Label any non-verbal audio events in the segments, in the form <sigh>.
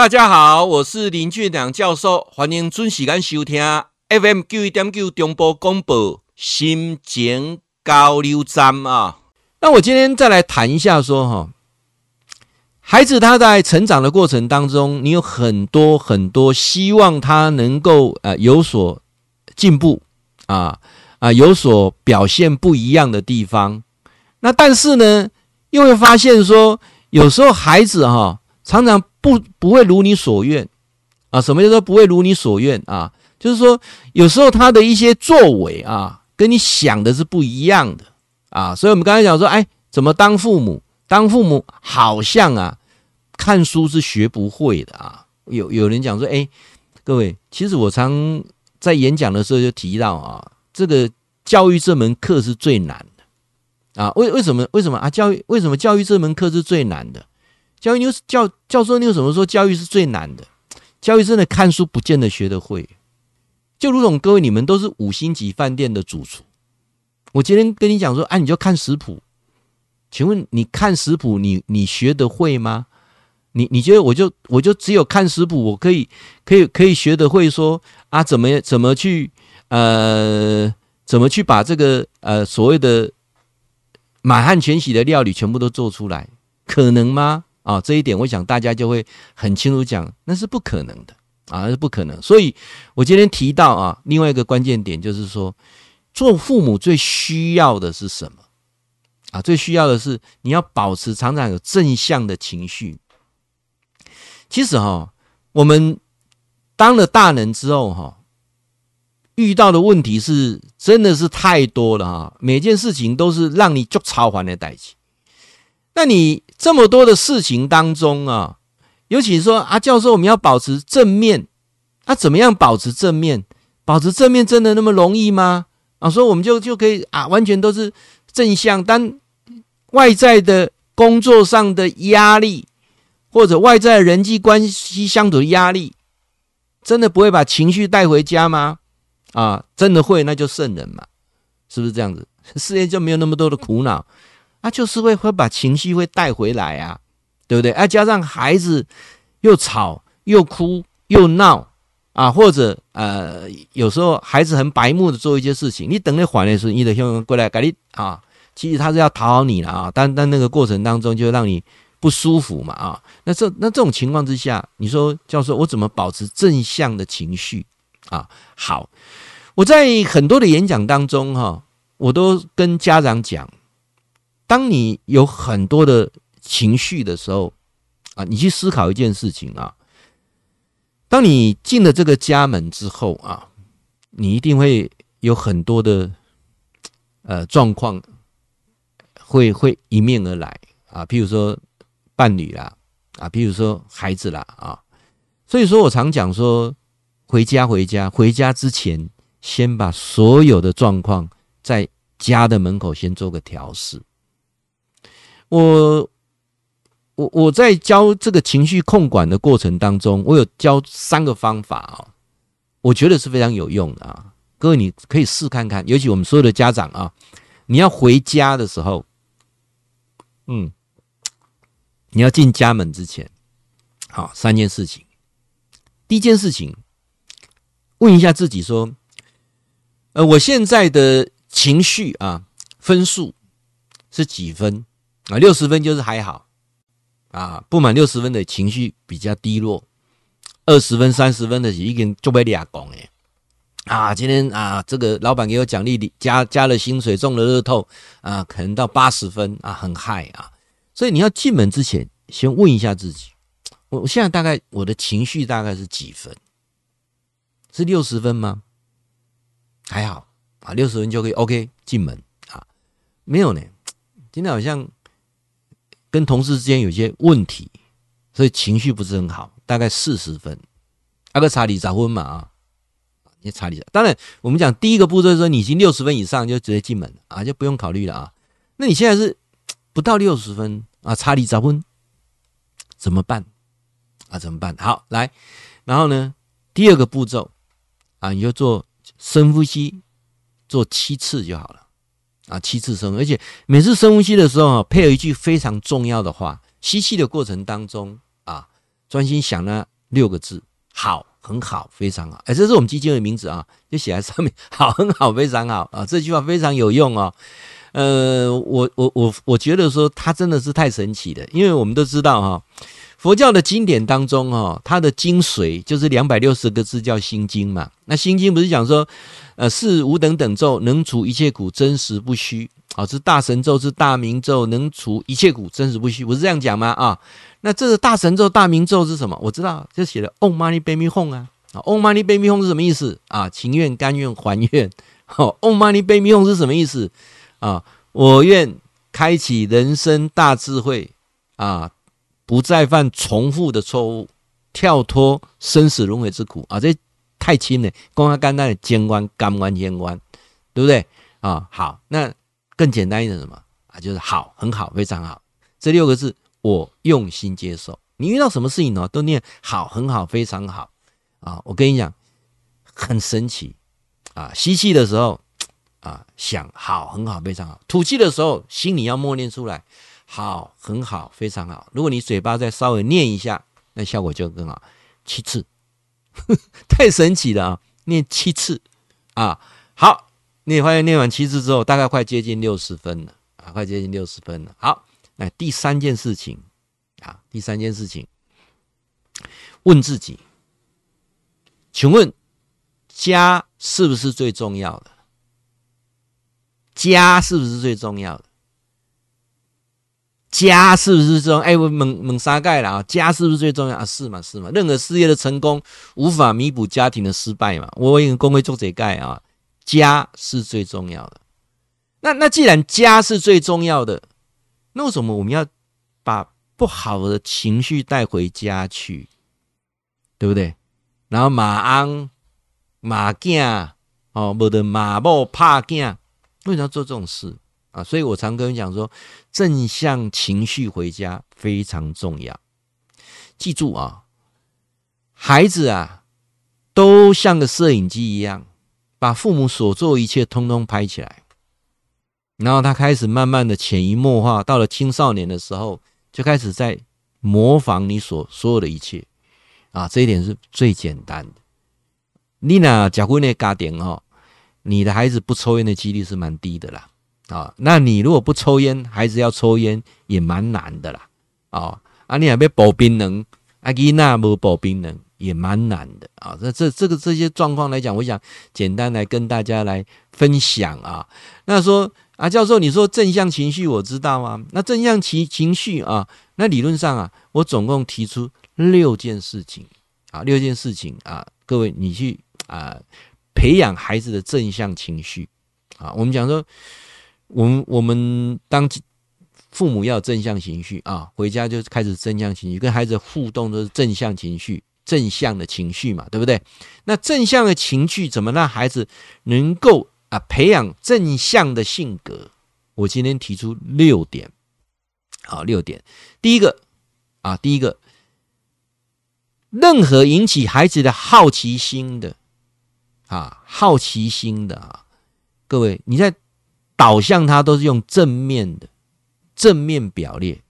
大家好，我是林俊良教授，欢迎准时间收听 FM 九一点九中波广播心情交流站啊。那我今天再来谈一下说哈，孩子他在成长的过程当中，你有很多很多希望他能够呃有所进步啊啊有所表现不一样的地方。那但是呢，又会发现说，有时候孩子哈常常。不不会如你所愿啊？什么叫做不会如你所愿啊？就是说有时候他的一些作为啊，跟你想的是不一样的啊。所以我们刚才讲说，哎，怎么当父母？当父母好像啊，看书是学不会的啊。有有人讲说，哎，各位，其实我常在演讲的时候就提到啊，这个教育这门课是最难的啊。为为什么？为什么啊？教育为什么教育这门课是最难的？教育你有教教授，你有什么说教育是最难的？教育真的看书不见得学得会，就如同各位你们都是五星级饭店的主厨，我今天跟你讲说，啊，你就看食谱，请问你看食谱，你你学得会吗？你你觉得我就我就只有看食谱，我可以可以可以学得会说啊，怎么怎么去呃怎么去把这个呃所谓的满汉全席的料理全部都做出来，可能吗？啊、这一点我想大家就会很清楚讲，那是不可能的啊，那是不可能。所以我今天提到啊，另外一个关键点就是说，做父母最需要的是什么啊？最需要的是你要保持常常有正向的情绪。其实哈、哦，我们当了大人之后哈，遇到的问题是真的是太多了哈，每件事情都是让你就超烦的代志。那你这么多的事情当中啊，尤其说啊，教授，我们要保持正面，啊，怎么样保持正面？保持正面真的那么容易吗？啊，说我们就就可以啊，完全都是正向。当外在的工作上的压力，或者外在的人际关系相处的压力，真的不会把情绪带回家吗？啊，真的会，那就圣人嘛，是不是这样子？世界就没有那么多的苦恼。啊，就是会会把情绪会带回来啊，对不对？啊，加上孩子又吵又哭又闹啊，或者呃，有时候孩子很白目的做一些事情，你等你缓的时候，你的兄弟过来赶紧啊，其实他是要讨好你了啊，但但那个过程当中就让你不舒服嘛啊，那这那这种情况之下，你说教授，我怎么保持正向的情绪啊？好，我在很多的演讲当中哈、我都跟家长讲。当你有很多的情绪的时候，啊，你去思考一件事情啊。当你进了这个家门之后啊，你一定会有很多的呃状况会会迎面而来啊，譬如说伴侣啦，啊，譬如说孩子啦，啊，所以说我常讲说，回家回家回家之前，先把所有的状况在家的门口先做个调试。我我我在教这个情绪控管的过程当中，我有教三个方法啊，我觉得是非常有用的啊。各位你可以试看看，尤其我们所有的家长啊，你要回家的时候，嗯，你要进家门之前，好，三件事情。第一件事情，问一下自己说，呃，我现在的情绪啊，分数是几分？啊，六十分就是还好，啊，不满六十分的情绪比较低落，二十分、三十分的已经就被俩讲哎，啊，今天啊，这个老板给我奖励，加加了薪水，中了乐透，啊，可能到八十分啊，很嗨啊，所以你要进门之前，先问一下自己，我我现在大概我的情绪大概是几分？是六十分吗？还好啊，六十分就可以 OK 进门啊，没有呢，今天好像。跟同事之间有些问题，所以情绪不是很好，大概四十分。阿个查理早婚嘛啊，你查理。当然，我们讲第一个步骤说，你已经六十分以上就直接进门啊，就不用考虑了啊。那你现在是不到六十分啊，查理早婚怎么办啊？怎么办？好，来，然后呢，第二个步骤啊，你就做深呼吸，做七次就好了。啊，七次深呼吸，而且每次深呼吸的时候，配合一句非常重要的话。吸气的过程当中啊，专心想那六个字，好，很好，非常好。哎，这是我们基金的名字啊，就写在上面，好，很好，非常好啊。这句话非常有用哦。呃，我我我我觉得说它真的是太神奇了，因为我们都知道哈，佛教的经典当中哈，它的精髓就是两百六十个字叫心经嘛。那心经不是讲说，呃，是无等等咒，能除一切苦，真实不虚。啊，是大神咒，是大明咒，能除一切苦，真实不虚，不是这样讲吗？啊，那这个大神咒、大明咒是什么？我知道，就写的 Om Mani Padme Hum 啊。啊，Om Mani Padme Hum 是什么意思？啊，情愿、甘愿、还愿。哦，Om Mani Padme Hum 是什么意思？啊，我愿开启人生大智慧，啊，不再犯重复的错误，跳脱生死轮回之苦。啊，这太轻了，光他简单的监关、甘关、言关，对不对？啊，好，那。更简单一点什么啊？就是好，很好，非常好。这六个字，我用心接受。你遇到什么事情呢？都念好，很好，非常好啊！我跟你讲，很神奇啊！吸气的时候啊，想好，很好，非常好；吐气的时候，心里要默念出来，好，很好，非常好。如果你嘴巴再稍微念一下，那效果就更好。七次，<laughs> 太神奇了啊！念七次啊，好。你也发现念完七次之后，大概快接近六十分了啊，快接近六十分了。好，那第三件事情啊，第三件事情，问自己，请问家是不是最重要的？家是不是最重要的？家是不是这种？哎，我猛猛杀盖了啊！家是不是最重要啊？是嘛是嘛，任何事业的成功无法弥补家庭的失败嘛。我已经公会做这盖啊。家是最重要的。那那既然家是最重要的，那为什么我们要把不好的情绪带回家去？对不对？然后马鞍马囝哦，不得马某怕囝，为什么要做这种事啊？所以我常跟你讲说，正向情绪回家非常重要。记住啊，孩子啊，都像个摄影机一样。把父母所做一切通通拍起来，然后他开始慢慢的潜移默化，到了青少年的时候，就开始在模仿你所所有的一切啊，这一点是最简单的。你那结婚的家庭哦，你的孩子不抽烟的几率是蛮低的啦啊，那你如果不抽烟，孩子要抽烟也蛮难的啦啊，啊你还没保冰能，啊囡仔无保冰能。也蛮难的啊！那这这个这些状况来讲，我想简单来跟大家来分享啊。那说啊，教授，你说正向情绪，我知道啊。那正向情情绪啊，那理论上啊，我总共提出六件事情啊，六件事情啊，各位你去啊培养孩子的正向情绪啊。我们讲说，我们我们当父母要有正向情绪啊，回家就开始正向情绪，跟孩子互动都是正向情绪。正向的情绪嘛，对不对？那正向的情绪怎么让孩子能够啊培养正向的性格？我今天提出六点，好，六点。第一个啊，第一个，任何引起孩子的好奇心的啊，好奇心的啊，各位你在导向他都是用正面的正面表列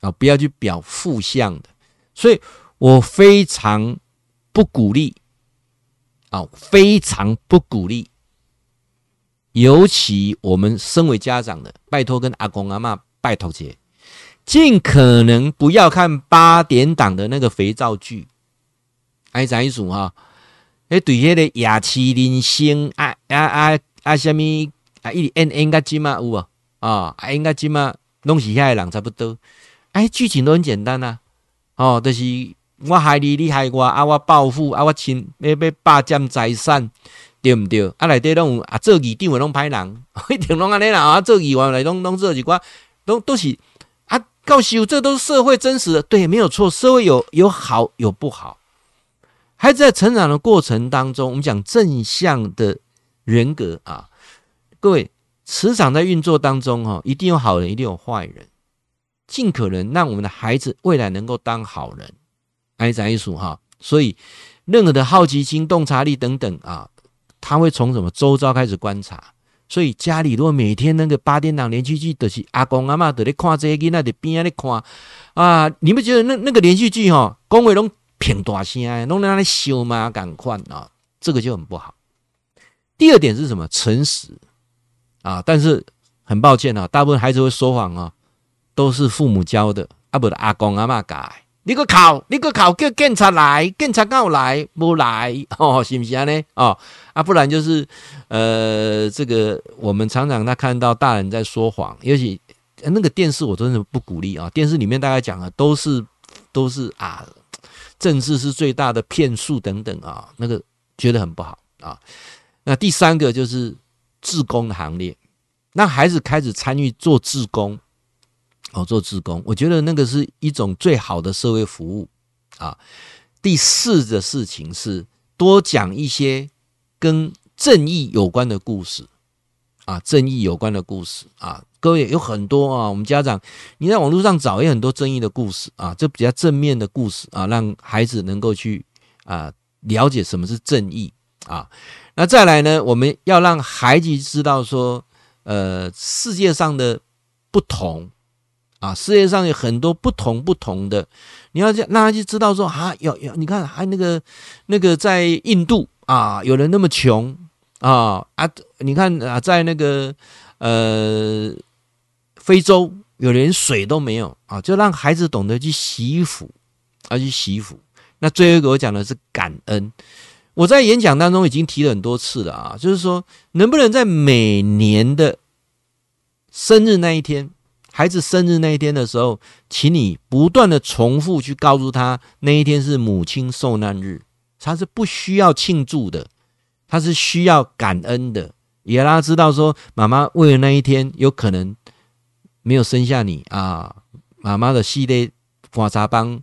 啊，不要去表负向的，所以。我非常不鼓励，啊，非常不鼓励。尤其我们身为家长的，拜托跟阿公阿嬷拜托姐，尽可能不要看八点档的那个肥皂剧。哎，怎一组哈？哎，对那个雅齐林星啊啊啊啊，什么啊？一演演个金嘛有无？啊，演个金嘛，拢是遐个人差不多。哎，剧情都很简单呐，哦，就是。我害你，你害我，啊！我报复，啊！我亲要要霸占财产，对毋对？啊！内底拢有啊，做议长的拢歹人，一定拢安尼啦！啊，做议员来拢拢做一寡，拢都是啊，告诉这都是社会真实的，对，没有错。社会有有好有不好，孩子在成长的过程当中，我们讲正向的人格啊，各位，磁场在运作当中哈，一定有好人，一定有坏人，尽可能让我们的孩子未来能够当好人。爱在艺术哈，所以任何的好奇心、洞察力等等啊，他会从什么周遭开始观察。所以家里如果每天那个八点档连续剧，都是阿公阿嬷在咧看这些，囡仔在边啊咧看啊，你们觉得那那个连续剧哈，讲话拢偏大声，弄那里笑嘛，赶快啊，这个就很不好。第二点是什么？诚实啊，但是很抱歉啊，大部分孩子会说谎啊，都是父母教的，啊不，阿公阿妈教。你个考，你个考，叫警察来，警察告来，不来 <laughs> 哦，是不是呢？哦，啊，不然就是，呃，这个我们常常他看到大人在说谎，尤其那个电视，我真的不鼓励啊。电视里面大概讲的都是都是啊，政治是最大的骗术等等啊，那个觉得很不好啊。那第三个就是志工的行列，让孩子开始参与做志工。哦，做志工，我觉得那个是一种最好的社会服务啊。第四的事情是多讲一些跟正义有关的故事啊，正义有关的故事啊。各位有很多啊，我们家长你在网络上找也很多正义的故事啊，这比较正面的故事啊，让孩子能够去啊了解什么是正义啊。那再来呢，我们要让孩子知道说，呃，世界上的不同。啊，世界上有很多不同不同的，你要让他去知道说啊，有有，你看还那个那个在印度啊，有人那么穷啊啊，你看啊，在那个呃非洲，有连水都没有啊，就让孩子懂得去洗衣服，啊去洗衣服。那最后一个我讲的是感恩，我在演讲当中已经提了很多次了啊，就是说能不能在每年的生日那一天。孩子生日那一天的时候，请你不断的重复去告诉他，那一天是母亲受难日，他是不需要庆祝的，他是需要感恩的，也让他知道说，妈妈为了那一天有可能没有生下你啊，妈妈的系列刮痧棒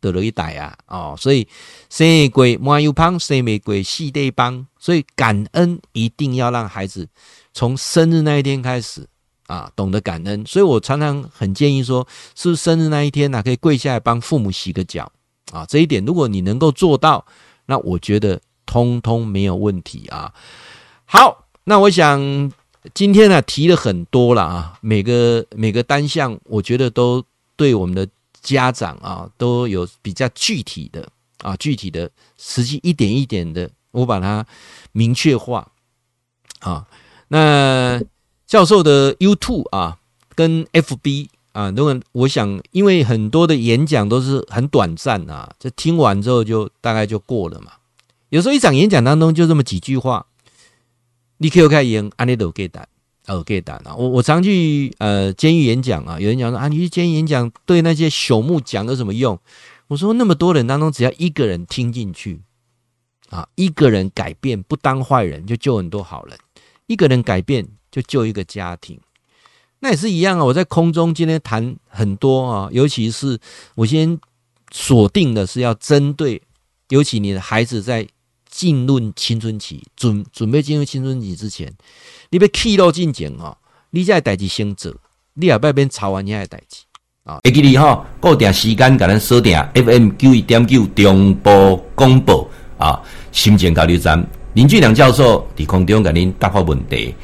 得了一代啊，哦，所以生日过满又胖，生日过系列帮，所以感恩一定要让孩子从生日那一天开始。啊，懂得感恩，所以我常常很建议说，是不是生日那一天呢、啊，可以跪下来帮父母洗个脚啊？这一点如果你能够做到，那我觉得通通没有问题啊。好，那我想今天呢、提了很多了啊，每个每个单项，我觉得都对我们的家长啊都有比较具体的啊，具体的实际一点一点的，我把它明确化啊，那。教授的 YouTube 啊，跟 FB 啊，如果我想，因为很多的演讲都是很短暂啊，这听完之后就大概就过了嘛。有时候一场演讲当中就这么几句话，你可以开演，安利都给胆，哦给胆啊。我我常去呃监狱演讲啊，有人讲说啊，你去监狱演讲对那些朽木讲有什么用？我说那么多人当中，只要一个人听进去啊，一个人改变不当坏人，就救很多好人，一个人改变。就救一个家庭，那也是一样啊。我在空中今天谈很多啊，尤其是我先锁定的是要针对，尤其你的孩子在进入青春期，准准备进入青春期之前，你要气到进前哦，你这代志先做，你也别边吵完你的代志啊。会记你哈，固定时间甲咱锁定 FM 九一点九中波广播啊，心情交流站林俊良教授伫空中甲您答复问题。